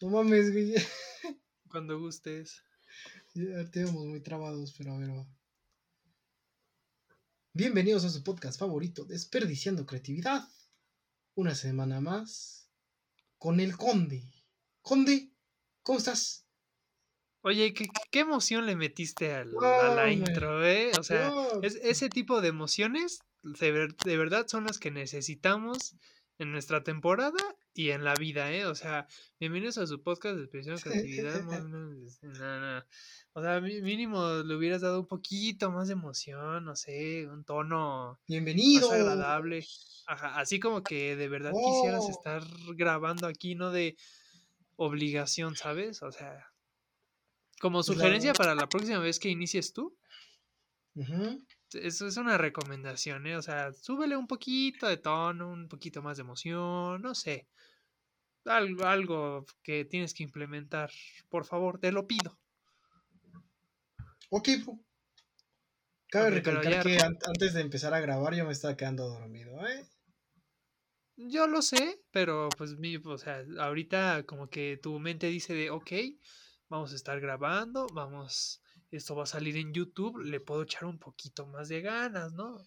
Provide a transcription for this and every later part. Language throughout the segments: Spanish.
No mames, güey. Cuando gustes. Tenemos muy trabados, pero a ver, va. Bienvenidos a su podcast favorito, Desperdiciando Creatividad. Una semana más con el Conde. Conde, ¿cómo estás? Oye, ¿qué, qué emoción le metiste al- a la intro, eh? O sea, es- ese tipo de emociones de, ver- de verdad son las que necesitamos en nuestra temporada y en la vida, ¿eh? O sea, bienvenidos a su podcast de expresión creatividad. no, no. O sea, mínimo le hubieras dado un poquito más de emoción, no sé, un tono Bienvenido. más agradable. Ajá, así como que de verdad quisieras Oh. estar grabando aquí, no de obligación, ¿sabes? O sea, como sugerencia para la próxima vez que inicies tú, Ujú. Eso es una recomendación, ¿eh? O sea, súbele un poquito de tono, un poquito más de emoción, no sé. Algo, algo que tienes que implementar, por favor, te lo pido. Ok. Cabe recalcar ya que an- antes de empezar a grabar yo me estaba quedando dormido, ¿eh? Yo lo sé, pero pues mi, o sea, ahorita como que tu mente dice de, ok, vamos a estar grabando, vamos, esto va a salir en YouTube, le puedo echar un poquito más de ganas, ¿no?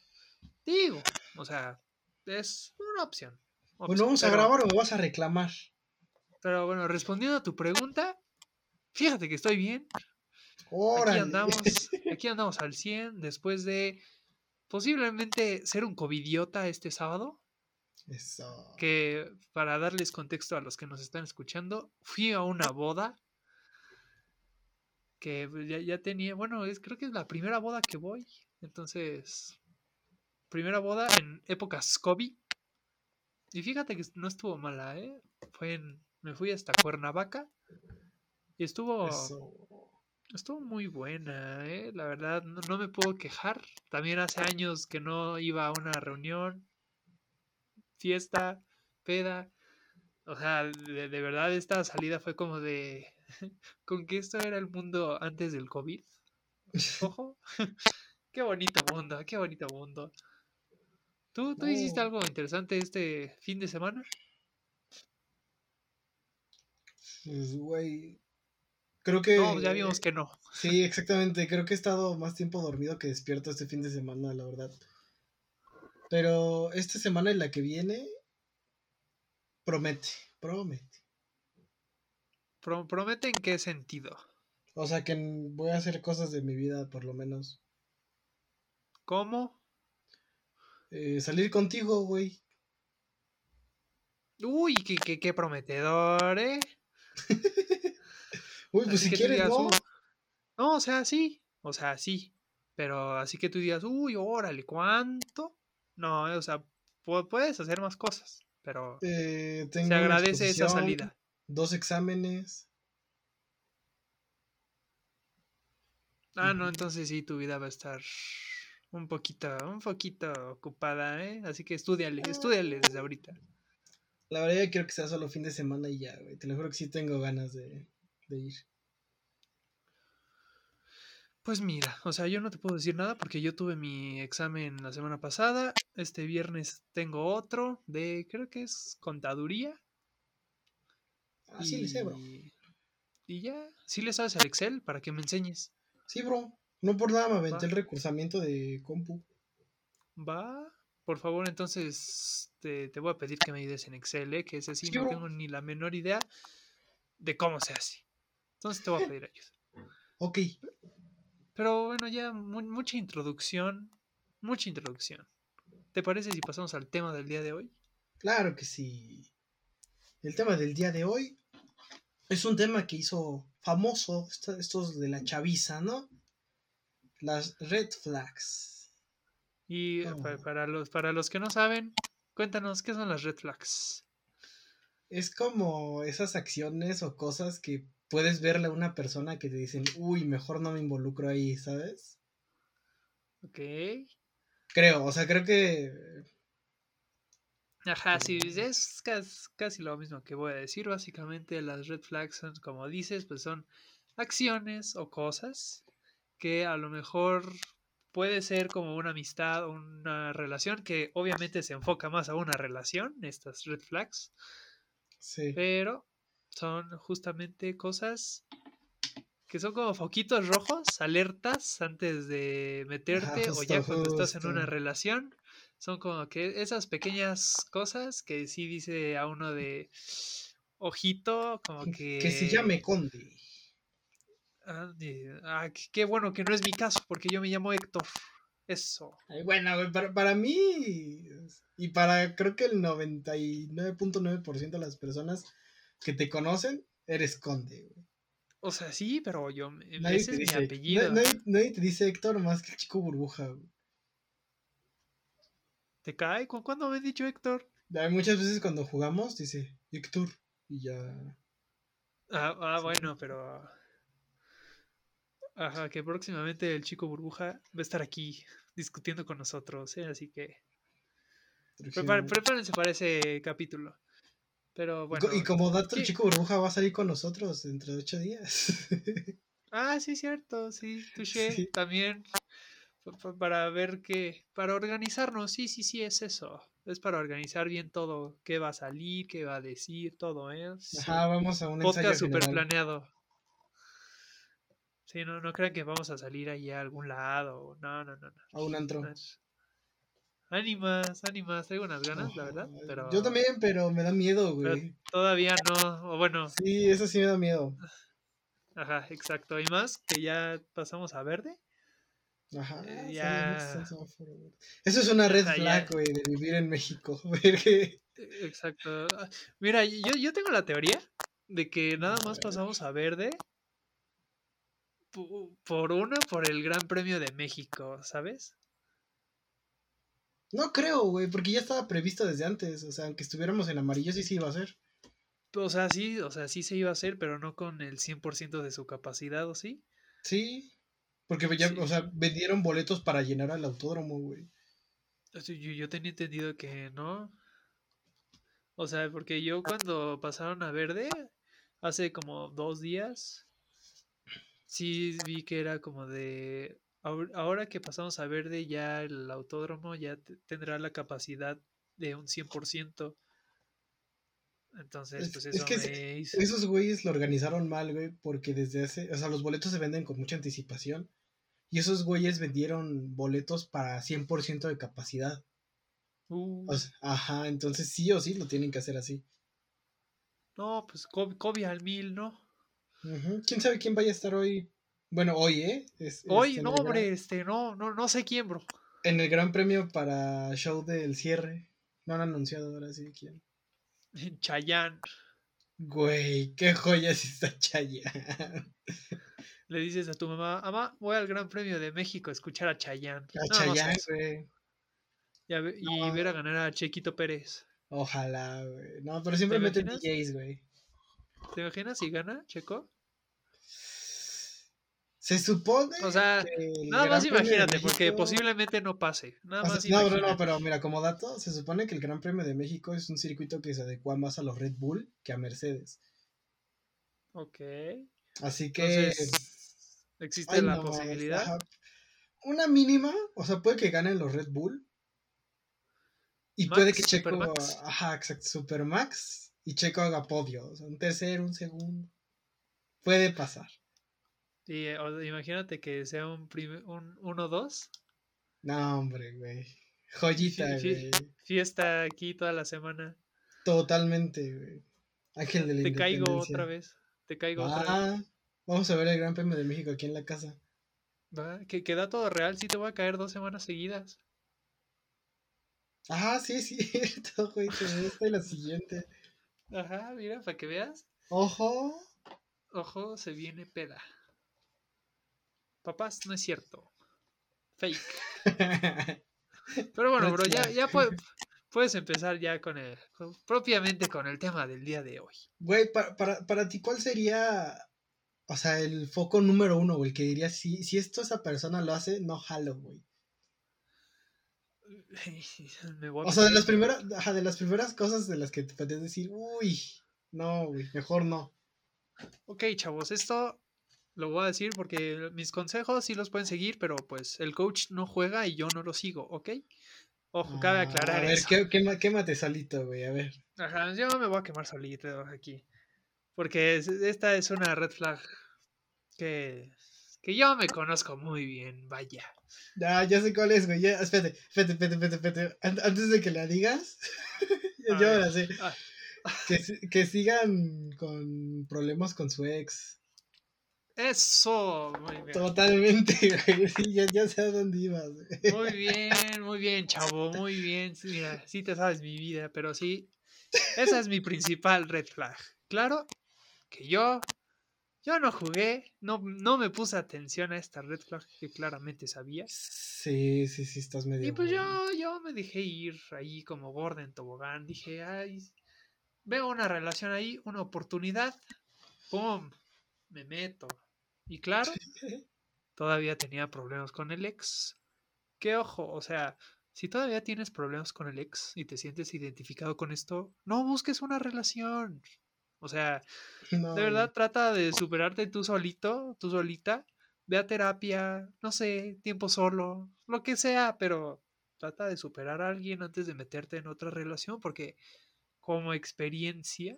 Digo, o sea, es una opción. Bueno, opción, vamos a grabar o me vas a reclamar. Pero bueno, respondiendo a tu pregunta, fíjate que estoy bien. Aquí Órale. andamos, aquí andamos al 100 después de posiblemente ser un covidiota este sábado. Eso. Que para darles contexto a los que nos están escuchando, fui a una boda que pues, ya, ya tenía, bueno, es, creo que es la primera boda que voy. Entonces, primera boda en épocas COVID. Y fíjate que no estuvo mala, ¿eh? Fue en, me fui hasta Cuernavaca y estuvo, Eso. estuvo muy buena, ¿eh? La verdad, no, no me puedo quejar. También hace años que no iba a una reunión, fiesta, peda. O sea, de, de verdad esta salida fue como de... ¿Con que esto era el mundo antes del COVID? Ojo. qué bonito mundo, qué bonito mundo. ¿Tú, tú hiciste algo interesante este fin de semana? Pues, güey. Creo que. No, ya vimos que no. Sí, exactamente. Creo que he estado más tiempo dormido que despierto este fin de semana, la verdad. Pero esta semana y la que viene. Promete, promete. Pro- ¿Promete en qué sentido? O sea que voy a hacer cosas de mi vida, por lo menos. ¿Cómo? Eh, salir contigo, güey. Uy, qué, qué, qué prometedor, ¿eh? Uy, pues Así si que quieres, digas, ¿no? "Uh". No, o sea, sí. O sea, sí. Pero así que tú digas, uy, órale, ¿cuánto? No, o sea, pu- puedes hacer más cosas. Pero Eh, tengo se agradece esa salida. Dos exámenes. Ah, no, entonces sí, tu vida va a estar un poquito, un poquito ocupada, ¿eh? Así que estudiale, estudiale desde ahorita. La verdad, yo quiero que sea solo fin de semana y ya, güey. Te lo juro que sí tengo ganas de, de ir. Pues mira, o sea, yo no te puedo decir nada porque yo tuve mi examen la semana pasada. Este viernes tengo otro de, creo que es contaduría. Así le sé, bro. y, y ya, sí le sabes al Excel para que me enseñes. Sí, bro. No por nada me aventé Va. el recursamiento de compu. Va, por favor, entonces te, te voy a pedir que me ayudes en Excel, ¿eh? que ese sí Sí, no bro. tengo ni la menor idea de cómo se hace. Entonces te voy a pedir ayuda. Ok. Pero bueno, ya mu- mucha introducción, mucha introducción. ¿Te parece si pasamos al tema del día de hoy? Claro que sí. El tema del día de hoy es un tema que hizo famoso estos de la chaviza, ¿no? Las red flags. Y Oh. para, los, para los que no saben, cuéntanos qué son las red flags. Es como esas acciones o cosas que puedes verle a una persona que te dicen, uy, mejor no me involucro ahí, ¿sabes? Ok. Creo, o sea, creo que... Ajá, sí, es casi, casi lo mismo que voy a decir. Básicamente las red flags son, como dices, pues son acciones o cosas que a lo mejor puede ser como una amistad o una relación que obviamente se enfoca más a una relación, estas red flags, Sí. pero son justamente cosas que son como foquitos rojos, alertas antes de meterte o ya cuando estás en una relación. Son como que esas pequeñas cosas que sí dice a uno de ojito, como que... Que se llame Conde. Ah, ah qué bueno que no es mi caso, porque yo me llamo Héctor. Eso. bueno, para, para mí y para creo que el 99.9% de las personas que te conocen, eres conde, güey. O sea, sí, pero yo. Ese es mi apellido. Nadie, te dice Héctor más que el chico burbuja, güey. ¿Te cae? ¿Cuándo me has dicho Héctor? Muchas veces cuando jugamos dice Héctor y ya. Ah, ah bueno, pero. Ajá, que próximamente el chico burbuja va a estar aquí discutiendo con nosotros, ¿eh? así que. Prepárense para ese capítulo. Pero bueno. Y como dato, el chico burbuja va a salir con nosotros dentro de ocho días. ah, sí, cierto, sí, touché también. Para ver qué. Para organizarnos, sí, sí, sí, es eso. Es para organizar bien todo. Qué va a salir, qué va a decir, todo, ¿eh? Ajá, vamos a un podcast super planeado. Sí, no, no crean que vamos a salir ahí a algún lado. No, no, no. no. A un antro. Ánimas, ánimas, tengo unas ganas, la verdad. Pero... Yo también, pero me da miedo, güey. todavía no, o bueno. Sí, eso sí me da miedo. Ajá, exacto. Y más que ya pasamos a verde. Ajá. Eh, ya... Eso es una red flag, güey, de vivir en México. Exacto. Ah, mira, yo, yo tengo la teoría de que nada más pasamos a verde por uno, por el Gran Premio de México, ¿sabes? No creo, güey, porque ya estaba previsto desde antes. O sea, aunque estuviéramos en amarillo, sí se iba a hacer. O sea, sí, o sea, sí se iba a hacer, pero no con el 100% de su capacidad, ¿o sí? Sí, porque ya, o sea, vendieron boletos para llenar al autódromo, güey. Yo, yo tenía entendido que no. O sea, porque yo cuando pasaron a verde, hace como dos días, sí vi que era como de, ahora que pasamos a verde ya el autódromo ya tendrá la capacidad de un 100%. Entonces, pues eso me hizo... Esos güeyes lo organizaron mal, güey, porque desde hace, o sea, los boletos se venden con mucha anticipación. Y esos güeyes vendieron boletos para 100% de capacidad. Uh. ajá, entonces sí o sí lo tienen que hacer así. No, pues Kobe al mil, ¿no? ¿Quién sabe quién vaya a estar hoy? Bueno, hoy, ¿eh? hoy, este, no, hombre, este, no, no, no sé quién, bro. En el Gran Premio para show del cierre. No han anunciado ahora sí quién. Chayán. Güey, qué joya es esta Chayán. Le dices a tu mamá, mamá, voy al Gran Premio de México a escuchar a Chayán. A Chayán, güey. Y, ver a ganar a Chequito Pérez. Ojalá, güey. No, pero siempre meten DJs, güey. ¿Te imaginas si gana Checo? Se supone. O sea, nada más imagínate, porque posiblemente no pase. Nada más no, no, no, pero mira, como dato, se supone que el Gran Premio de México es un circuito que se adecua más a los Red Bull que a Mercedes. Ok. Así que. Existe la posibilidad. Una mínima, o sea, puede que ganen los Red Bull. Y puede que Checo. Ajá, exacto, Supermax. Y Checo haga podio. O sea, un tercero, un segundo. Puede pasar. Y imagínate que sea un 1-2. no, hombre, güey. Joyita, güey. Fiesta aquí toda la semana. Totalmente, güey. Ángel de la Te caigo otra vez. Te caigo otra vez. Vamos a ver el Gran Premio de México aquí en la casa. Que queda todo real, sí te voy a caer dos semanas seguidas. Ah, sí, es cierto, güey. Te la siguiente. Ajá, mira, para que veas. Ojo. Ojo, se viene peda. Papás, no es cierto. Fake. Pero bueno, bro, ya, ya puedes empezar ya con el, propiamente con el tema del día de hoy. Güey, para, para, para ti, ¿cuál sería, o sea, el foco número uno, güey? Que dirías, si, si esto esa persona lo hace, no jalo, güey. o sea, de las primeras, de las primeras cosas de las que te puedes decir, uy, no, güey, mejor no. Ok, chavos, esto lo voy a decir porque mis consejos sí los pueden seguir, pero pues el coach no juega y yo no lo sigo, ¿ok? Ojo, cabe ah, aclarar a ver, eso. Qué, quémate solito, güey, a ver. Ajá, yo me voy a quemar solito aquí. Porque es- esta es una red flag que, que yo me conozco muy bien, vaya. Ya, ya sé cuál es, güey. Ya, espérate, espérate, espérate, espérate, espérate. An- Antes de que la digas, yo ver. ahora sé. Ah, Que, que sigan con problemas con su ex. Eso, muy bien. Totalmente, güey. Sí, ya, ya sé a dónde ibas, güey. Muy bien, muy bien, chavo, muy bien. Sí, Mira, sí te sabes mi vida, pero sí, esa es mi principal red flag. Claro que yo, yo no jugué, no, no me puse atención a esta red flag que claramente sabía. Sí, sí, sí, estás medio. Y pues yo, yo me dejé ir ahí como gorda en tobogán. Dije, ay, veo una relación ahí, una oportunidad. ¡Pum! Me meto. Y claro, todavía tenía problemas con el ex. Que ojo, o sea, si todavía tienes problemas con el ex y te sientes identificado con esto, no busques una relación. O sea, No, de verdad trata de superarte tú solito, tú solita. Ve a terapia, no sé, tiempo solo, lo que sea, pero trata de superar a alguien antes de meterte en otra relación, porque como experiencia,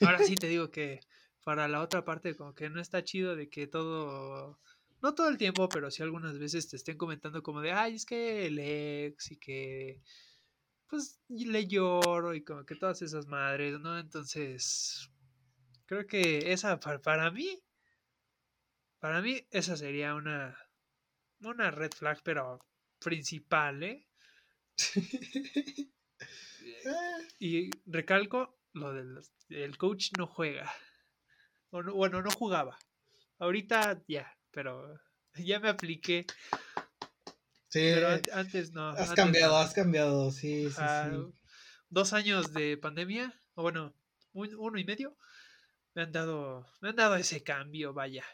ahora sí te digo que para la otra parte como que no está chido de que todo, no todo el tiempo, pero sí algunas veces te estén comentando como de, ay, es que el ex y que pues le lloro y como que todas esas madres, ¿no? Entonces, creo que esa pa- para, mí, para mí esa sería una, una red flag, pero principal, ¿eh? Ah, Y recalco lo del el coach no juega. O no- bueno, no jugaba. Ahorita ya, pero ya me apliqué. Sí, Pero an- antes no. has antes cambiado, no. has cambiado, sí, sí, sí. Dos años de pandemia, o bueno, un- uno y medio, me han dado, me han dado ese cambio, vaya.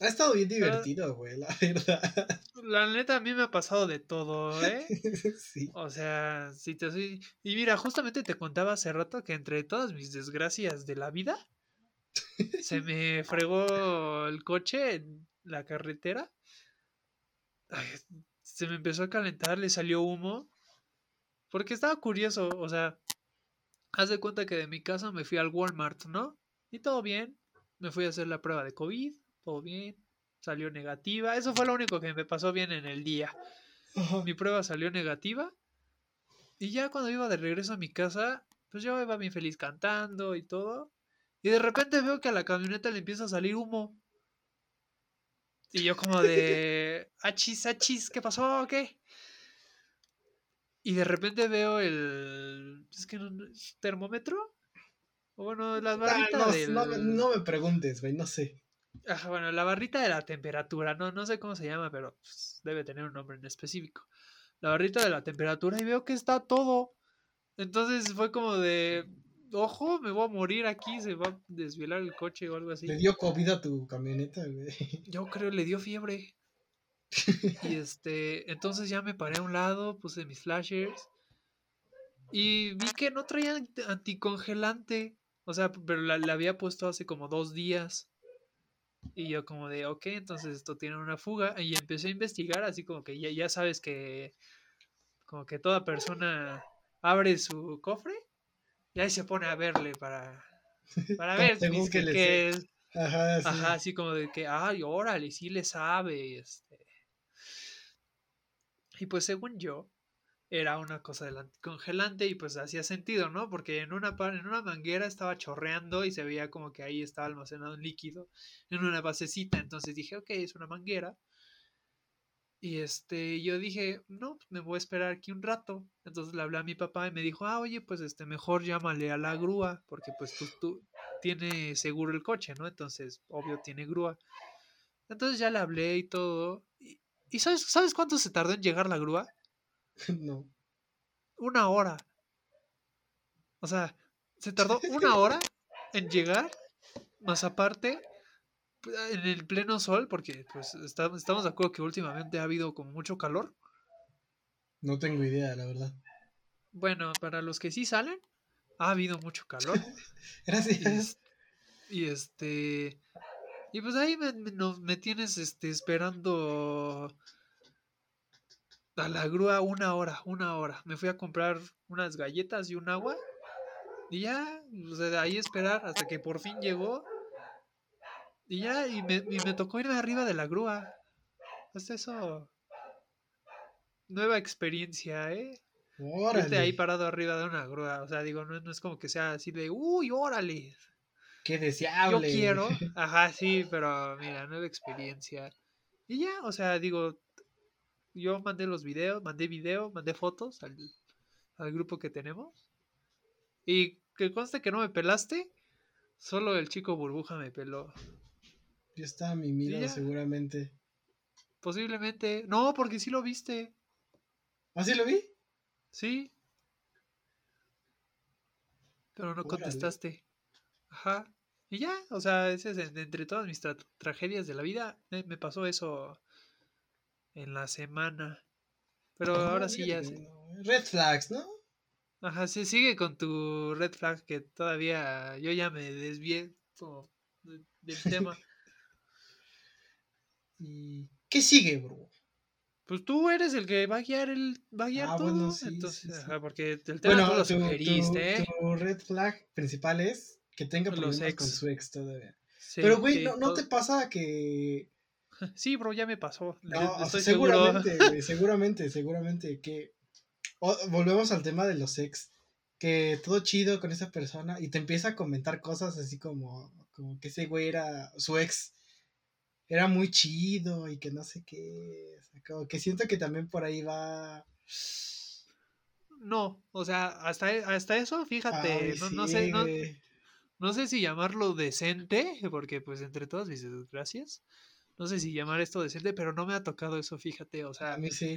Ha estado bien divertido, güey, la verdad. La neta a mí me ha pasado de todo, ¿eh? sí. O sea, si te soy... Y mira, justamente te contaba hace rato que entre todas mis desgracias de la vida, se me fregó el coche en la carretera. Ay, se me empezó a calentar, le salió humo. Porque estaba curioso, o sea, haz de cuenta que de mi casa me fui al Walmart, ¿no? Y todo bien. Me fui a hacer la prueba de COVID, todo bien. Salió negativa. Eso fue lo único que me pasó bien en el día mi prueba salió negativa. Y ya cuando iba de regreso a mi casa, pues yo iba bien feliz cantando y todo. Y de repente veo que a la camioneta le empieza a salir humo. Y yo como de... Achis, achis, ¿qué pasó? ¿O ¿Qué? Y de repente veo el... Es que no... ¿es termómetro? O bueno, las Ah, barritas no, del... no me- no me preguntes, güey, no sé. Bueno, la barrita de la temperatura, no, no sé cómo se llama, pero pues, debe tener un nombre en específico. La barrita de la temperatura y veo que está todo. Entonces fue como de, ojo, me voy a morir aquí, se va a desvielar el coche o algo así. Le dio COVID a tu camioneta, güey. Yo creo le dio fiebre. Y este, entonces ya me paré a un lado, puse mis flashers y vi que no traía ant- anticongelante. O sea, pero la, la había puesto hace como dos días. Y yo como de, ok, entonces esto tiene una fuga. Y empecé a investigar, así como que ya, ya sabes que como que toda persona abre su cofre y ahí se pone a verle para, para ver Según que que. Ajá, sí. Ajá, así como de que, ay, órale, sí le sabe. Este. Y pues según yo, era una cosa del anticongelante y pues hacía sentido, ¿no? Porque en una, en una manguera estaba chorreando y se veía como que ahí estaba almacenado un líquido en una basecita. Entonces dije, ok, es una manguera. Y este, yo dije, no, pues me voy a esperar aquí un rato. Entonces le hablé a mi papá y me dijo, ah, oye, pues este, mejor llámale a la grúa, porque pues tú, tú tiene seguro el coche, ¿no? Entonces, obvio, tiene grúa. Entonces ya le hablé y todo. ¿Y, y sabes, sabes cuánto se tardó en llegar la grúa? No. Una hora. O sea, se tardó una hora en llegar, más aparte, en el pleno sol, porque pues estamos, estamos de acuerdo que últimamente ha habido como mucho calor. No tengo idea, la verdad. Bueno, para los que sí salen, ha habido mucho calor. Gracias. y este. Y pues ahí me, me- tienes este, esperando a la grúa una hora, una hora. Me fui a comprar unas galletas y un agua. Y ya, o sea, de ahí esperar hasta que por fin llegó. Y ya, y me, y me tocó irme arriba de la grúa. Pues eso. Nueva experiencia, ¿eh? Irte ahí Órale. parado arriba de una grúa. O sea, digo, no, no es como que sea así de, uy, órale. Qué Yo deseable. quiero. Ajá, sí, pero mira, nueva experiencia. Y ya, o sea, digo, yo mandé los videos, mandé video, mandé fotos al, al grupo que tenemos. Y que conste que no me pelaste, solo el chico burbuja me peló. Yo estaba mimido ya, seguramente. posiblemente. No, porque sí lo viste. ¿Así lo vi? Sí, pero no Órale. contestaste. Ajá. Y ya, o sea, ese es entre todas mis tra- tragedias de la vida, me, me pasó eso en la semana. Pero No, ahora sí ya no. Red flags, ¿no? Ajá, sí, sigue con tu red flag que todavía yo ya me desvié como del tema. ¿Y qué sigue, bro? Pues tú eres el que va a guiar el va a guiar Ah, todo, bueno, sí, entonces, sí, sí. ajá, porque el tema tú Bueno, lo tu, tu- sugeriste, ¿eh? tu red flag principal es que tenga Los problemas ex. con su ex todavía. Pero, güey, ¿no, no todo- te pasa que Sí, bro, ya me pasó. No, o sea, estoy seguro. seguramente, seguramente, seguramente que o- volvemos al tema de los ex, que todo chido con esa persona y te empieza a comentar cosas así como, como que ese güey era su ex era muy chido y que no sé qué, o sea, como que siento que también por ahí va No, o sea, hasta, hasta eso, fíjate, Ay, no, no sé, no, no sé si llamarlo decente, porque pues entre todas mis desgracias, no sé si llamar esto decente, pero no me ha tocado eso, fíjate, o A sea, mí sí.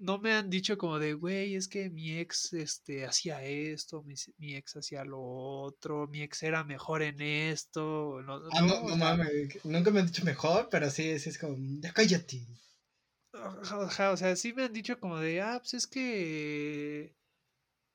No me han dicho como de, güey, es que mi ex este, hacía esto, mi, ex hacía lo otro, mi ex era mejor en esto, no, Ah, no, no, no sea, mames, nunca me han dicho mejor, pero sí, sí es como, ya cállate. O sea, sí me han dicho como de, ah, pues es que,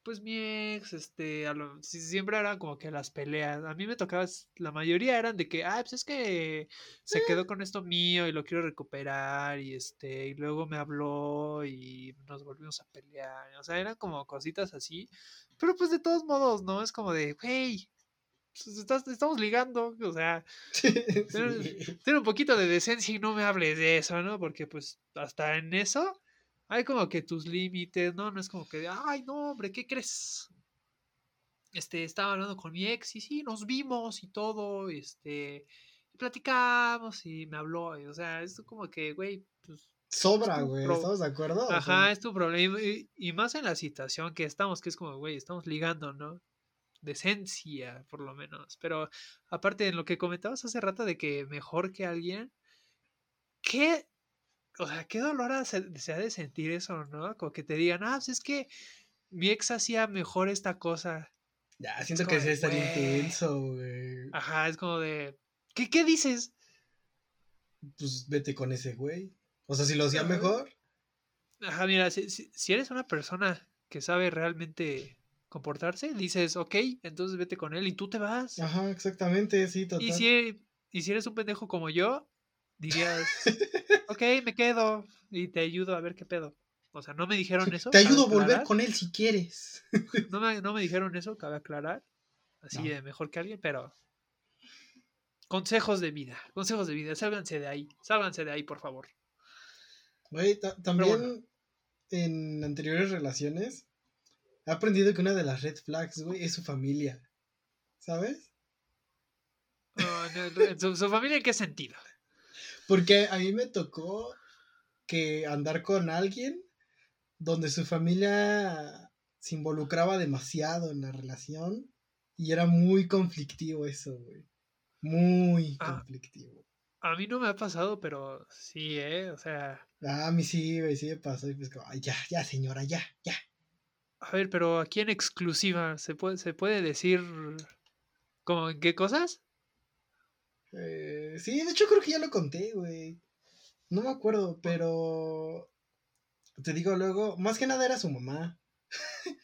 pues mi ex, este, a lo- siempre eran como que las peleas. A mí me tocaba, la mayoría eran de que, ah, pues es que se quedó con esto mío y lo quiero recuperar y este, y luego me habló y nos volvimos a pelear. O sea, eran como cositas así. Pero pues de todos modos, ¿no? Es como de, güey, pues, estás- estamos ligando, o sea, Sí. ten un poquito de decencia y no me hables de eso, ¿no? Porque pues hasta en eso hay como que tus límites, ¿no? No es como que, ay, no, hombre, ¿qué crees? Este, estaba hablando con mi ex y sí, nos vimos y todo, este, y platicamos y me habló, y, o sea, es como que, güey, pues, Sobra, güey, pro- ¿estamos de acuerdo? O sea, ajá, es tu problema, y, y más en la situación que estamos, que es como, güey, estamos ligando, ¿no? Decencia, por lo menos. Pero aparte de lo que comentabas hace rato de que mejor que alguien, ¿qué? O sea, qué dolor se, se ha de sentir eso, ¿no? Como que te digan, ah, pues es que mi ex hacía mejor esta cosa. Ya, Es siento como que sí "Güey". intenso, güey. Ajá, es como de, ¿qué, qué dices? Pues vete con ese güey. O sea, si lo hacía Ajá. mejor, Ajá, mira, si, si- si eres una persona que sabe realmente comportarse, dices, ok, entonces vete con él y tú te vas. ajá, exactamente, sí, total. Y si, y si eres un pendejo como yo, dirías, ok, me quedo y te ayudo a ver qué pedo. O sea, no me dijeron eso. Te ayudo a volver con él si quieres. No me, no me dijeron eso, cabe aclarar. Así No. de mejor que alguien, pero. Consejos de vida, consejos de vida, sálganse de ahí, sálganse de ahí, por favor. Güey, ta- también bueno. en anteriores relaciones he aprendido que una de las red flags, güey, es su familia. ¿Sabes? No, ¿Su, su familia en qué sentido? Porque a mí me tocó que andar con alguien donde su familia se involucraba demasiado en la relación y era muy conflictivo eso, güey. Muy Ah. conflictivo. A mí no me ha pasado, pero sí, ¿eh? O sea, Ah, a mí sí, güey, sí me pasó. Y pues como, ay, ya, ya, señora, ya, ya. a ver, pero aquí en exclusiva, ¿se puede, se puede decir como en qué cosas? Eh, sí, de hecho creo que ya lo conté, güey. No me acuerdo, pero te digo luego, más que nada era su mamá.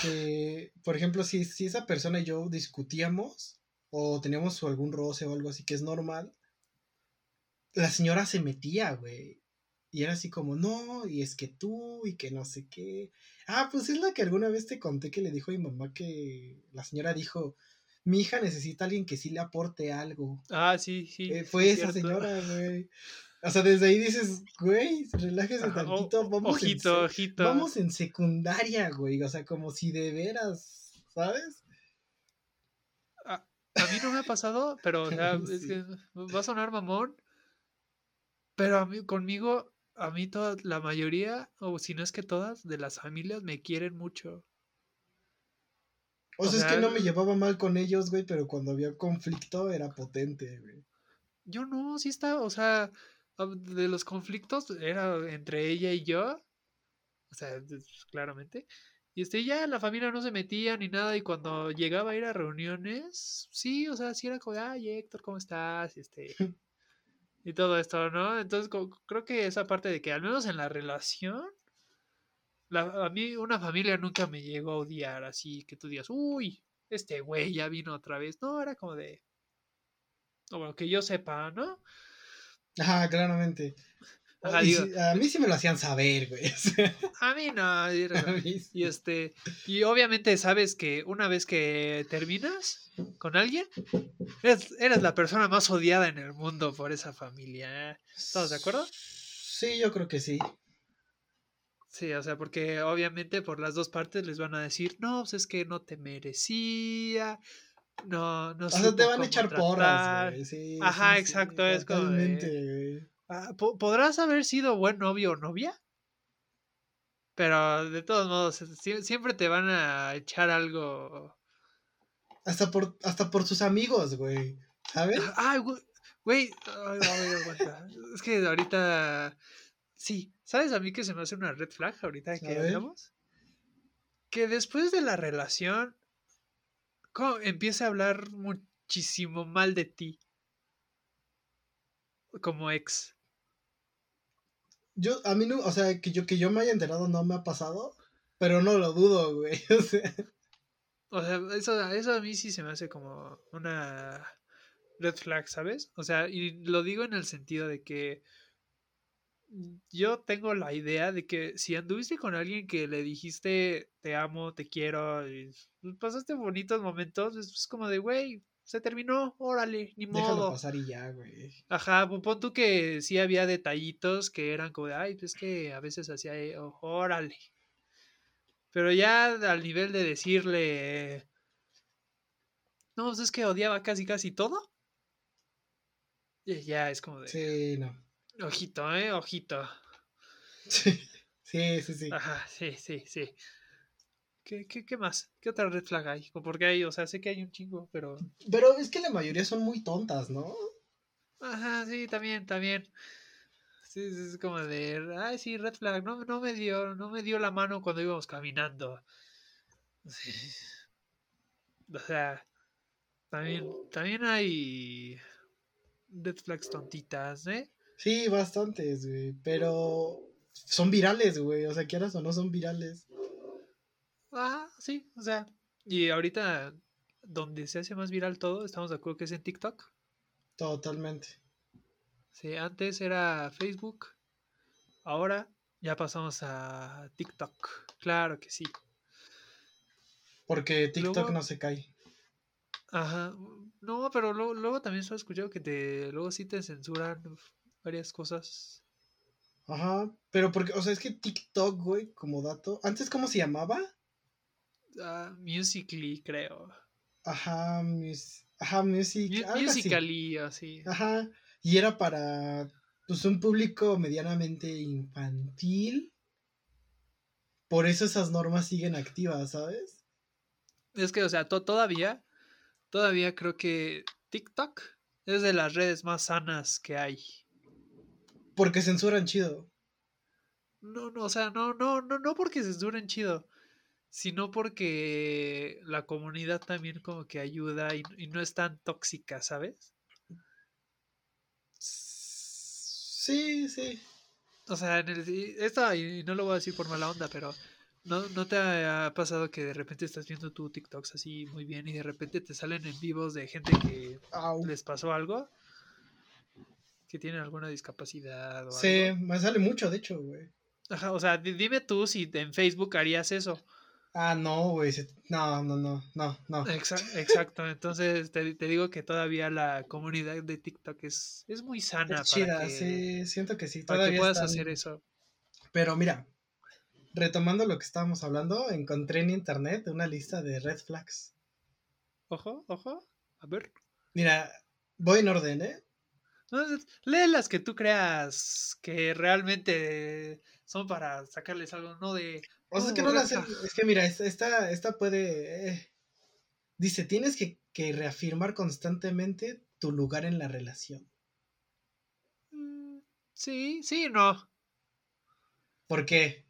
Que, por ejemplo, si, si esa persona y yo discutíamos o teníamos algún roce o algo así que es normal, la señora se metía, güey. Y era así como, no, y es que tú, y que no sé qué. Ah, pues es la que alguna vez te conté que le dijo a mi mamá que la señora dijo, mi hija necesita a alguien que sí le aporte algo. Ah, sí, sí. Eh, fue es esa cierto. señora, güey. O sea, desde ahí dices, güey, relájese Ajá, tantito, vamos ojito, ojito. Vamos en secundaria, güey. O sea, como si de veras, ¿sabes? A, a mí no me ha pasado, pero o sea, es que va a sonar mamón. Pero a mí, conmigo, a mí toda, la mayoría, o si no es que todas, de las familias me quieren mucho. O, O sea, es sea, que no me llevaba mal con ellos, güey, pero cuando había conflicto era potente, güey. Yo no, sí está, o sea, de los conflictos era entre ella y yo, o sea, claramente. Y este, ya la familia no se metía ni nada, y cuando llegaba a ir a reuniones, sí, o sea, sí era como, ay, Héctor, ¿cómo estás? Y este, y todo esto, ¿no? Entonces, creo que esa parte de que al menos en la relación, la- a mí una familia nunca me llegó a odiar, así que tú digas, uy, este güey ya vino otra vez. No, era como de, o bueno, que yo sepa, ¿no? Ajá, claramente. Ajá, digo, a mí sí me lo hacían saber, güey. a mí no. y era a como- mí sí. Y este, y obviamente sabes que una vez que terminas con alguien, eres, eres la persona más odiada en el mundo por esa familia. ¿eh? ¿Estamos de acuerdo? Sí, yo creo que sí. Sí, o sea, porque obviamente por las dos partes les van a decir, no, pues es que no te merecía, no, no O sea, te van a echar tratar". porras, güey. Sí, Ajá, sí, sí, exacto, es como de-. Ah, po- podrás haber sido buen novio o novia, pero de todos modos, sie- siempre te van a echar algo. Hasta por, hasta por sus amigos, güey. ¿Sabes? Ay, güey, güey. Es que ahorita, sí, ¿sabes a mí que se me hace una red flag ahorita que hablamos? Que después de la relación, co- empieza a hablar muchísimo mal de ti. Como ex. Yo, a mí no, o sea, que yo, que yo me haya enterado no me ha pasado, pero no lo dudo, güey. O sea, O sea, eso, eso a mí sí se me hace como una red flag, ¿sabes? O sea, y lo digo en el sentido de que yo tengo la idea de que si anduviste con alguien que le dijiste te amo, te quiero, y pues, pasaste bonitos momentos, es pues como de, güey, se terminó, órale, ni déjalo modo. pasar y ya, güey. Ajá, pon tú que sí había detallitos que eran como de, ay, pues que a veces hacía, eh, oh, órale. Pero ya al nivel de decirle, no, pues es que odiaba casi casi todo. Ya ya es como de, Sí, no. Ojito, eh, ojito. Sí, sí, sí. sí. Ajá, sí, sí, sí. ¿Qué, qué, qué más? ¿Qué otra red flag hay? Porque hay, o sea, sé que hay un chingo, pero... Pero es que la mayoría son muy tontas, ¿no? Ajá, sí, también, también. Sí, sí, es como de, ay, sí, red flag, no, no me dio, no me dio la mano cuando íbamos caminando. Sí. O sea, también, también hay red flags tontitas, ¿eh? Sí, bastantes, güey. Pero son virales, güey. O sea, quieras o no son virales. Ah, sí, o sea, y ahorita donde se hace más viral todo, estamos de acuerdo que es en TikTok. Totalmente. Sí, antes era Facebook, ahora ya pasamos a TikTok. Claro que sí. Porque TikTok Luego- no se cae. Ajá. No, pero luego, luego también se ha escuchado que te, luego sí te censuran varias cosas. Ajá. Pero porque, o sea, es que TikTok, güey, como dato. ¿Antes cómo se llamaba? Ah, Musically, creo. Ajá, mus- Ajá, music. Mu- algo así. Musically, así. Ajá. Y era para pues un público medianamente infantil. Por eso esas normas siguen activas, ¿sabes? Es que, o sea, to- todavía, todavía creo que TikTok es de las redes más sanas que hay. Porque censuran chido. No, no, o sea, no, no, no, no porque se duren chido, sino porque la comunidad también como que ayuda y, y no es tan tóxica, ¿sabes? Sí, sí. O sea, en el, y esto, y no lo voy a decir por mala onda, pero ¿no, ¿no te ha pasado que de repente estás viendo tu TikToks así muy bien y de repente te salen en vivos de gente que Au. les pasó algo? Que tienen alguna discapacidad o Sí, algo. me sale mucho, de hecho, güey. Ajá, o sea, di- dime tú si en Facebook harías eso. Ah, no, güey. No, no, no, no, no. Exa- exacto, entonces te, te digo que todavía la comunidad de TikTok es, es muy sana Es para chida, que, sí, siento que sí. para que Todavía puedas están- hacer eso. Pero mira, retomando lo que estábamos hablando, encontré en internet una lista de red flags. Ojo, ojo, a ver. Mira, voy en orden, ¿eh? Lee las que tú creas que realmente son para sacarles algo, no de... O sea, es que "Oh, no red la sé. flag". Es que mira, esta, esta, puede. eh, Dice, tienes que, que reafirmar constantemente tu lugar en la relación. Mm, Sí, sí, no. ¿Por qué?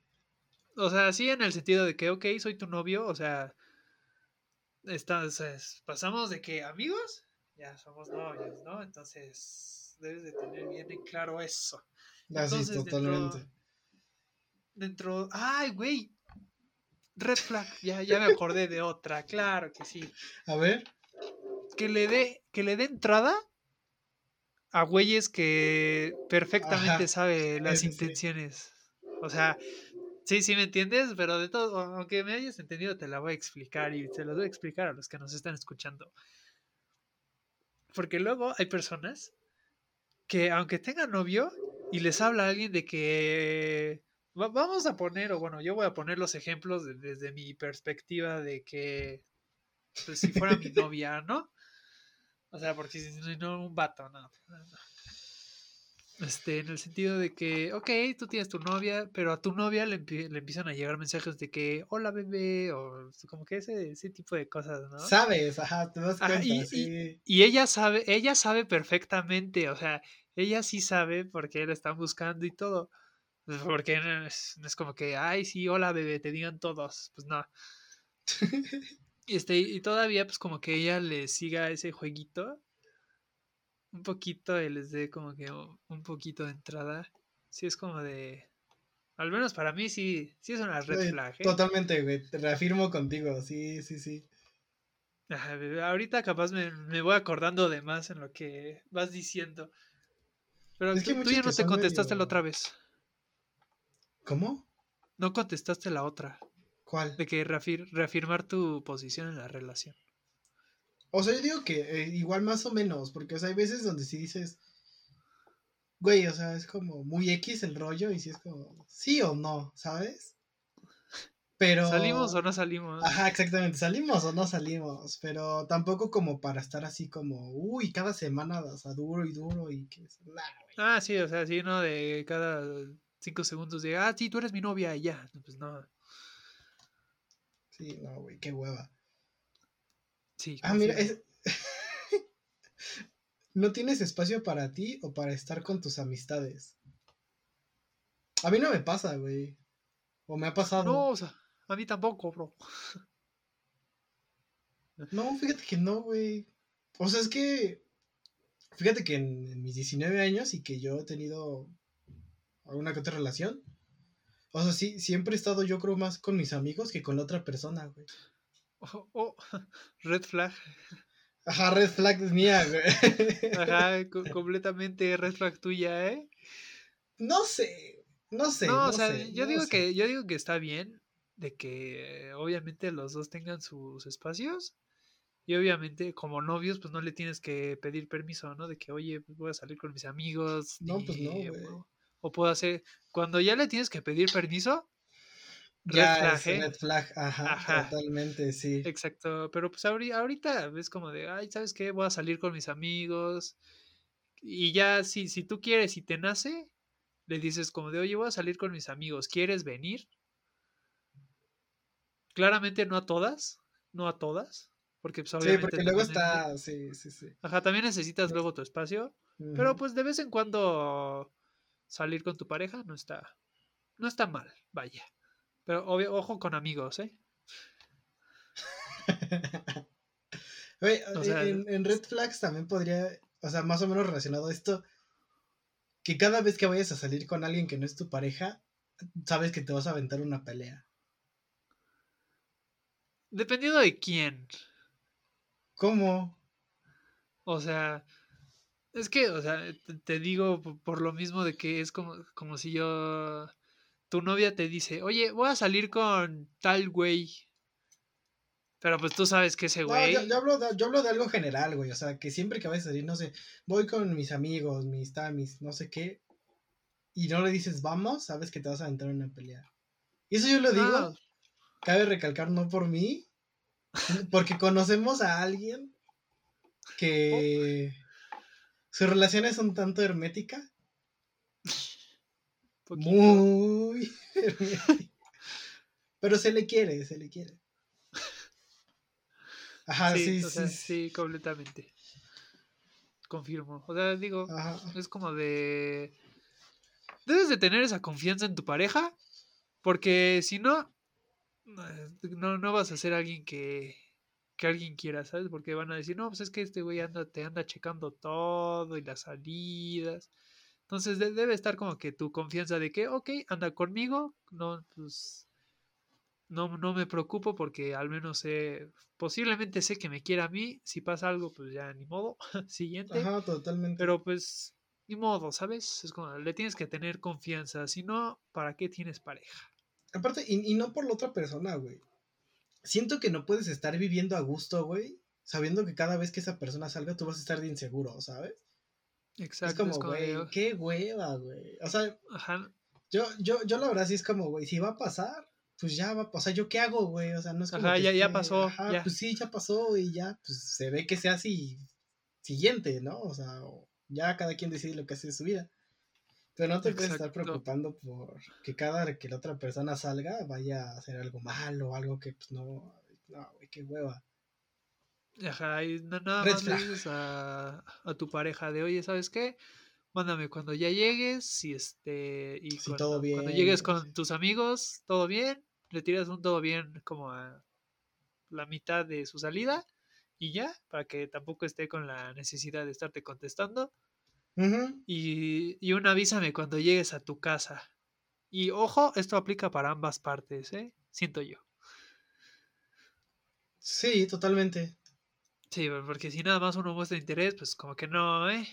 O sea, sí en el sentido de que, ok, soy tu novio, o sea, estás, pasamos de que amigos, ya somos novios, ¿no? Entonces, debes de tener bien en claro eso. Así, Entonces, Ah, totalmente. dentro, dentro, ay, güey, red flag, ya, ya me acordé de otra, claro que sí. A ver. Que le dé, que le dé entrada a güeyes que perfectamente Ajá, sabe las sí. intenciones. O sea, sí, sí me entiendes, pero de todo, aunque me hayas entendido, te la voy a explicar y te las voy a explicar a los que nos están escuchando. Porque luego hay personas que aunque tengan novio y les habla alguien de que va- vamos a poner, o bueno, yo voy a poner los ejemplos de- desde mi perspectiva de que pues, si fuera mi novia, ¿no? O sea, porque si no, un vato, no, no. Este, en el sentido de que, ok, tú tienes tu novia, pero a tu novia le, le empiezan a llegar mensajes de que, hola bebé, o como que ese, ese tipo de cosas, ¿no? Sabes, ajá, te das Ajá, cuenta, y- sí. Y ella sabe, ella sabe perfectamente, o sea, ella sí sabe porque la están buscando y todo. Pues, Porque no es, no es como que, ay, sí, hola bebé, te digan todos. Pues no. Este, y todavía, pues como que ella le siga ese jueguito. Un poquito y les dé como que un poquito de entrada. Sí, es como de. Al menos para mí sí, sí es una red flag. ¿eh? Totalmente, güey. Te reafirmo contigo. Sí, sí, sí. Ahorita capaz me, me voy acordando de más en lo que vas diciendo. Pero Es que tú, ya no te contestaste la otra vez. ¿Cómo? No contestaste la otra. ¿Cuál? De que reafir- reafirmar tu posición en la relación. O sea, yo digo que eh, igual más o menos, porque o sea, hay veces donde sí dices, güey, o sea, es como muy X el rollo y sí es como, sí o no, ¿sabes? Pero... ¿Salimos o no salimos? Ajá, exactamente, salimos o no salimos, pero tampoco como para estar así como, uy, cada semana, o sea, duro y duro y que... Nah. Ah, sí, o sea, sí, ¿no? De cada cinco segundos de, ah, sí, tú eres mi novia y ya. Pues no. Sí, no, güey, qué hueva. Sí. Ah, mira, es... ¿No tienes espacio para ti o para estar con tus amistades? A mí no me pasa, güey. O me ha pasado. No, o sea, a mí tampoco, bro. No, fíjate que no, güey. O sea, es que. Fíjate que en, en mis 19 años y que yo he tenido alguna que otra relación. O sea, sí, siempre he estado yo creo más con mis amigos que con la otra persona, güey. Oh, oh, red flag. Ajá, red flag es mía, güey. Ajá, co- completamente red flag tuya, ¿eh? No sé, no sé. no, No, o sea, sé, yo no digo sé. que yo digo que está bien de que eh, obviamente los dos tengan sus espacios y obviamente como novios pues no le tienes que pedir permiso, ¿no? De que oye, pues voy a salir con mis amigos. No, pues no, ni- güey. o, o puedo hacer cuando ya le tienes que pedir permiso. Red Ya flag, ¿eh? red flag, ajá, Ajá. totalmente, sí. Exacto, pero pues ahori- ahorita es como de, ay, ¿sabes qué? Voy a salir con mis amigos. Y ya, si, si tú quieres y te nace, le dices como de, oye, voy a salir con mis amigos, ¿quieres venir? Claramente no a todas, no a todas, porque pues Sí, obviamente porque luego está, sí, sí, sí. Ajá, también necesitas luego tu espacio, pero pues de vez en cuando salir con tu pareja no está, no está mal, vaya. Pero obvio, ojo con amigos, ¿eh? Güey, O sea, en, en Red Flags también podría, o sea, más o menos relacionado a esto, que cada vez que vayas a salir con alguien que no es tu pareja, sabes que te vas a aventar una pelea. Dependiendo de quién. ¿Cómo? O sea, Es que, o sea, te, te digo por lo mismo de que es como, como si yo, tu novia te dice, oye, voy a salir con tal güey. Pero pues tú sabes que ese No, güey... yo, yo hablo de, yo hablo de algo general, güey. O sea, que siempre que vas a salir, no sé, voy con mis amigos, mis tamis, no sé qué, y no le dices vamos, sabes que te vas a entrar en una pelea. Y eso yo lo digo, Ah, cabe recalcar, no por mí, porque conocemos a alguien que sus relaciones son tanto hermética, poquito. muy. Pero se le quiere, se le quiere. Ajá, sí, sí, sí, o sea, sí. sí, completamente. Confirmo. O sea, digo, Ajá. es como de... Debes de tener esa confianza en tu pareja, porque si no, eh, no, no vas a ser alguien que, que alguien quiera, ¿sabes? Porque van a decir, no, pues es que este güey anda, te anda checando todo y las salidas. Entonces de- debe estar como que tu confianza de que, ok, anda conmigo, no, pues no, no me preocupo porque al menos sé, posiblemente sé que me quiere a mí, si pasa algo, pues ya ni modo, siguiente. Ajá, totalmente. Pero pues, ni modo, ¿sabes? Es como, le tienes que tener confianza. Si no, ¿para qué tienes pareja? Aparte, y, y no por la otra persona, güey. Siento que no puedes estar viviendo a gusto, güey, sabiendo que cada vez que esa persona salga tú vas a estar de inseguro, ¿sabes? Exacto. es como, güey, qué hueva, güey. O sea, Ajá. yo, yo, yo la verdad sí es como, güey, si va a pasar, pues ya va a pasar. ¿Yo qué hago, güey? O sea, no es como. Ajá, que ya- ya esté- pasó, Ajá, ya. pues sí, ya pasó y ya, pues se ve que sea así siguiente, ¿no? O sea, ya cada quien decide lo que hace de su vida. Pero no te puedes estar preocupando por que cada que la otra persona salga vaya a hacer algo malo, algo que pues no, no, güey, qué hueva. Ajá. Y na- nada más le dices a, a tu pareja de, oye, ¿sabes qué? Mándame cuando ya llegues y este y Sí, cuando, todo cuando bien, llegues sí. con tus amigos, todo bien, le tiras un todo bien como a la mitad de su salida y ya, para que tampoco esté con la necesidad de estarte contestando. Y, y un avísame cuando llegues a tu casa. Y ojo, esto aplica para ambas partes, ¿eh? Siento yo. Sí, totalmente. Sí, porque si nada más uno muestra interés, pues como que no, ¿eh?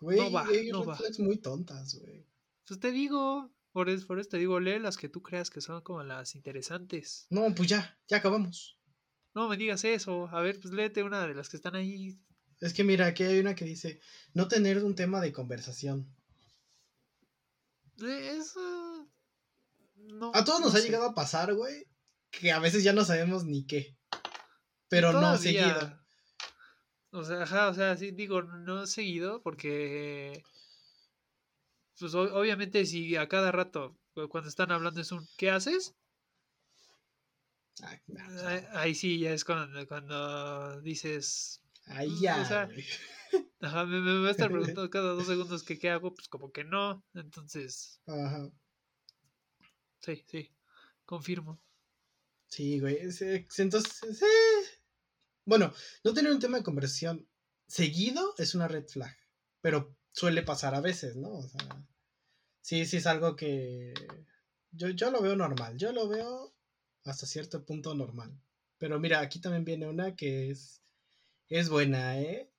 Güey, No va, no va. muy tontas, güey. Pues te digo, por eso, por eso te digo, lee las que tú creas que son como las interesantes. No, pues ya, ya acabamos. No me digas eso. A ver, pues léete una de las que están ahí. Es que mira, aquí hay una que dice, no tener un tema de conversación. Eh, Eso. No, A todos nos no ha sé. llegado a pasar, güey, que a veces ya no sabemos ni qué. Pero no seguido. O sea, ajá, o sea, sí digo, no seguido, porque. Pues obviamente, si a cada rato, cu- cuando están hablando, es un ¿qué haces? Ay, no, pues, Ahí, ahí sí, ya es cuando, cuando dices. Ahí o ya. sea. Ajá, me, me va a estar preguntando cada dos segundos que qué hago, pues como que no. Entonces, Ajá. sí, sí, confirmo. Sí, güey. es- es- Entonces, eh. Bueno, no tener un tema de conversación seguido es una red flag. Pero suele pasar a veces, ¿no? O sea, sí, sí es algo que yo, yo lo veo normal. Yo lo veo hasta cierto punto normal. Pero mira, aquí también viene una que es, es buena, ¿eh?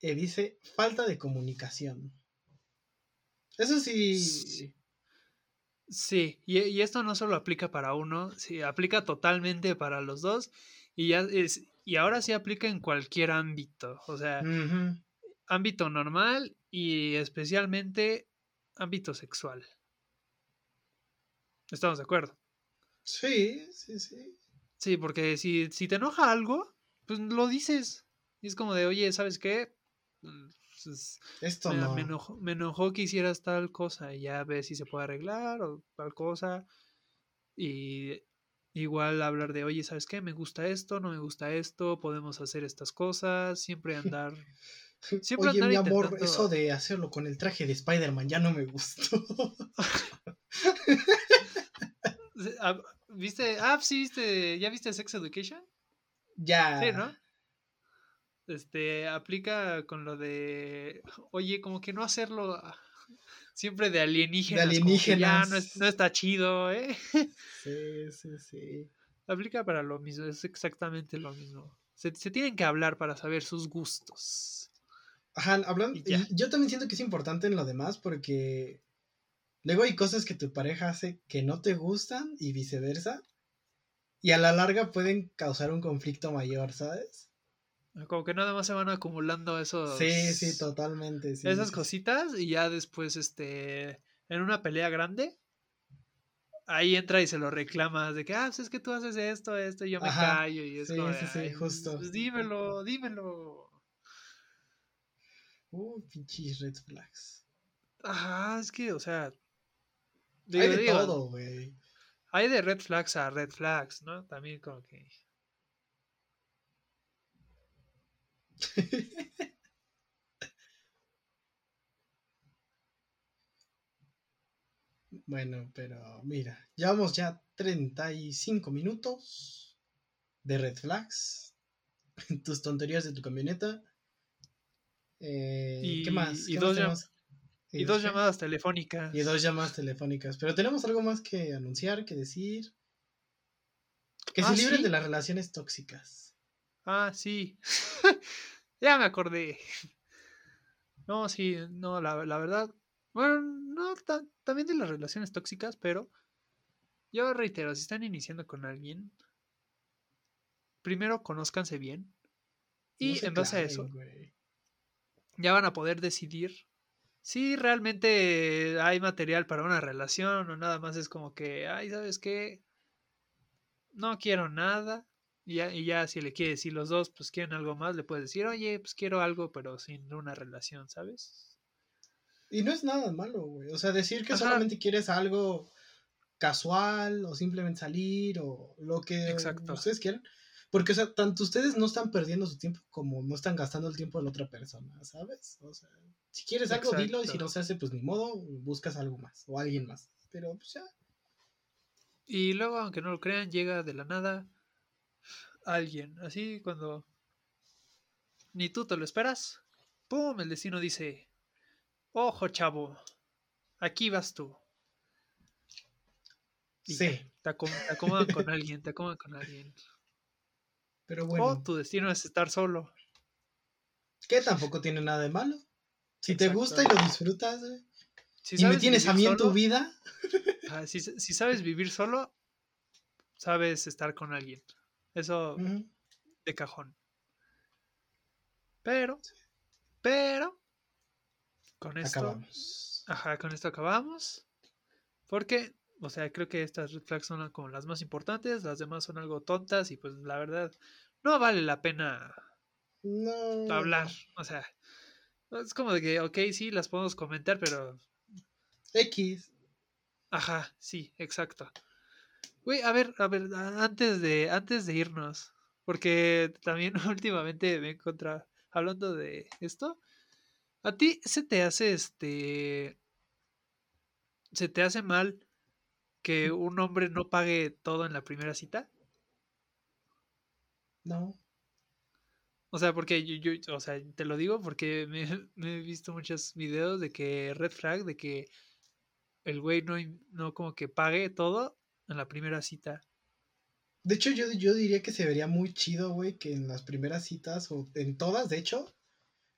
Eh, dice falta de comunicación. Eso sí. Sí. Sí, y, y esto no solo aplica para uno, sí, aplica totalmente para los dos. Y ya es, y ahora sí aplica en cualquier ámbito. O sea, ámbito normal y especialmente ámbito sexual. ¿Estamos de acuerdo? Sí, sí, sí. Sí, porque si, si te enoja algo, pues lo dices. Y es como de, oye, ¿sabes qué? Pues, Esto me, no. me enojó, me enojó que hicieras tal cosa y ya ves si se puede arreglar o tal cosa. Y igual hablar de, oye, ¿sabes qué? Me gusta esto, no me gusta esto, podemos hacer estas cosas, siempre andar... Siempre Oye, andar mi amor, intentando- eso de hacerlo con el traje de Spider-Man ya no me gustó. Ah, ¿Viste? Ah, sí, viste, ¿ya viste Sex Education? ya. Sí, ¿no? Este, aplica con lo de, oye, como que no hacerlo ah, siempre de alienígenas. ya no, es- no está chido, ¿eh? Sí, sí, sí. Aplica para lo mismo, es exactamente lo mismo. Se, se tienen que hablar para saber sus gustos. Ajá, hablando. Yo también siento que es importante en lo demás porque luego hay cosas que tu pareja hace que no te gustan y viceversa. Y a la larga pueden causar un conflicto mayor, ¿sabes? Como que nada más se van acumulando esos. Sí, sí, totalmente. sí, esas cositas y ya después, este, en una pelea grande, ahí entra y se lo reclama de que, ah, pues es que tú haces esto, esto, y yo me Ajá, callo y es sí, como sí, sí, "Ay, justo. pues dímelo, dímelo. Uh, pinches red flags. Ajá, es que, o sea, Hay de digo, todo, güey. hay de red flags a red flags, ¿no? También como que... Bueno, pero mira, llevamos ya 35 minutos de red flags. Tus tonterías de tu camioneta. Eh, Y- ¿Qué más? y ¿Qué dos más llam- tenemos? Y dos qué? llamadas telefónicas. Y dos llamadas telefónicas. Pero tenemos algo más que anunciar, que decir. Que Ah, se libren ¿sí? de las relaciones tóxicas. Ah, sí. ya me acordé. No, sí, no, la, la verdad. Bueno, no ta- también de las relaciones tóxicas, pero yo reitero, si están iniciando con alguien, primero conózcanse bien. Y No en base a eso, ya van a poder decidir si realmente hay material para una relación o nada más es como que, ay, ¿sabes qué? No quiero nada. Y ya, y ya si le quiere decir los dos, pues quieren algo más, le puedes decir, oye, pues quiero algo, pero sin una relación, ¿sabes? Y no es nada malo, güey. O sea, decir que Ajá. solamente quieres algo casual o simplemente salir o lo que Exacto. ustedes quieran. Porque, o sea, tanto ustedes no están perdiendo su tiempo como no están gastando el tiempo de la otra persona, ¿sabes? O sea, si quieres algo, dilo y si no se hace, pues ni modo, buscas algo más o alguien más. Pero, pues ya. Y luego, aunque no lo crean, llega de la nada alguien. Así cuando ni tú te lo esperas, ¡pum! El destino dice, ojo chavo, aquí vas tú. Y Sí, ya, te, acom- te acomodan con alguien, te acomodan con alguien. pero O bueno, tu destino es estar solo. que tampoco tiene nada de malo. Si te gusta y lo disfrutas, güey, Si y me tienes a mí en tu vida, si, si sabes vivir solo, sabes estar con alguien. Eso de cajón. Pero, pero, con esto, acabamos. ajá, con esto acabamos. Porque, o sea, creo que estas red flags son como las más importantes, las demás son algo tontas y pues la verdad no vale la pena No. hablar. O sea, es como de que, ok, sí, las podemos comentar, pero, X. ajá, sí, exacto. Güey, a ver, a ver, antes de, antes de irnos, porque también últimamente me he encontrado hablando de esto. ¿A ti se te hace este. se te hace mal que un hombre no pague todo en la primera cita? No. O sea, porque yo, yo- o sea, te lo digo porque me, me he visto muchos videos de que red flag, de que el güey no, no como que pague todo en la primera cita. De hecho, yo, yo diría que se vería muy chido, güey, que en las primeras citas, o en todas, de hecho,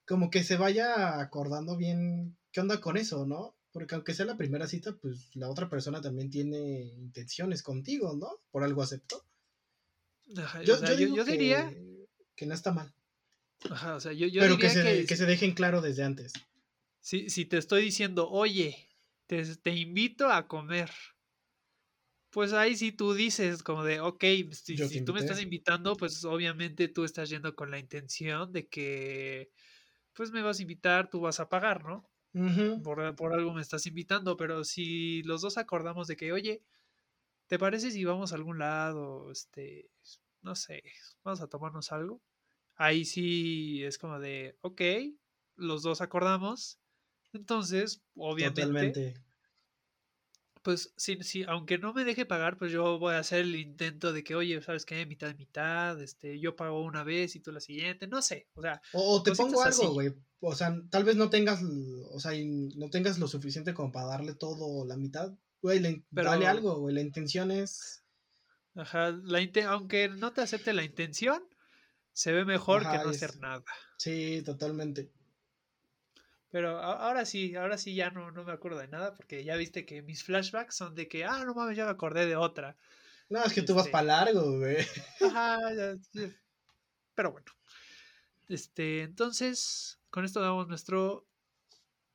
como que se vaya acordando bien qué onda con eso, ¿no? Porque aunque sea la primera cita, pues la otra persona también tiene intenciones contigo, ¿no? Por algo aceptó. Ajá, Yo, o sea, yo yo, digo yo que, diría, que no está mal. ajá, o sea, yo, yo pero que diría se, que, que se dejen claro desde antes. si, si te estoy diciendo, oye, te, te invito a comer, pues ahí sí tú dices como de, ok, si, si tú me estás invitando, pues obviamente tú estás yendo con la intención de que, pues me vas a invitar, tú vas a pagar, ¿no? Por, por algo me estás invitando, pero si los dos acordamos de que, oye, ¿te parece si vamos a algún lado? Este, no sé, vamos a tomarnos algo. Ahí sí es como de, ok, los dos acordamos. Entonces, obviamente, Totalmente. Pues sí, sí, aunque no me deje pagar, pues yo voy a hacer el intento de que, oye, ¿sabes qué? Mitad mitad, este, yo pago una vez y tú la siguiente, no sé, o sea, O, te pongo algo, güey. O sea, tal vez no tengas, o sea, no tengas lo suficiente como para darle todo la mitad. Güey, dale algo, güey. La intención es... Ajá, la inte- aunque no te acepte la intención, se ve mejor que no es- hacer nada. Sí, totalmente. Pero ahora sí, ahora sí ya no, no me acuerdo de nada, porque ya viste que mis flashbacks son de que, ah, no mames, ya me acordé de otra. No, es que tú vas Este- para largo, güey. Ajá, ya, sí. Pero bueno. Este, entonces, con esto damos nuestro.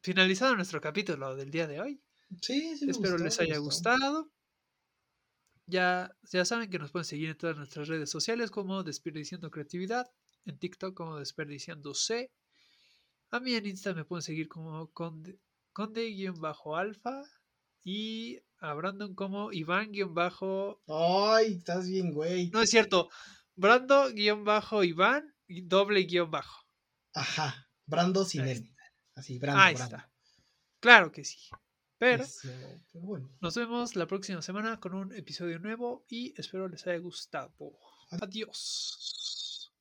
Finalizado nuestro capítulo del día de hoy. Sí, sí. me Espero gustó, les haya gustó. gustado. Ya, ya saben que nos pueden seguir en todas nuestras redes sociales como Desperdiciando Creatividad, en TikTok como Desperdiciando C. A mí en Insta me pueden seguir como Conde- Conde-Alfa y a Brandon como Iván-Bajo. Ay, estás bien, güey. No es cierto, Brando-Iván y doble guion bajo. Ajá. Brando sin N. Así, Brando, Ahí Brando. está. Claro que sí. Pero Eso, pero bueno. nos vemos la próxima semana con un episodio nuevo y espero les haya gustado. Adiós.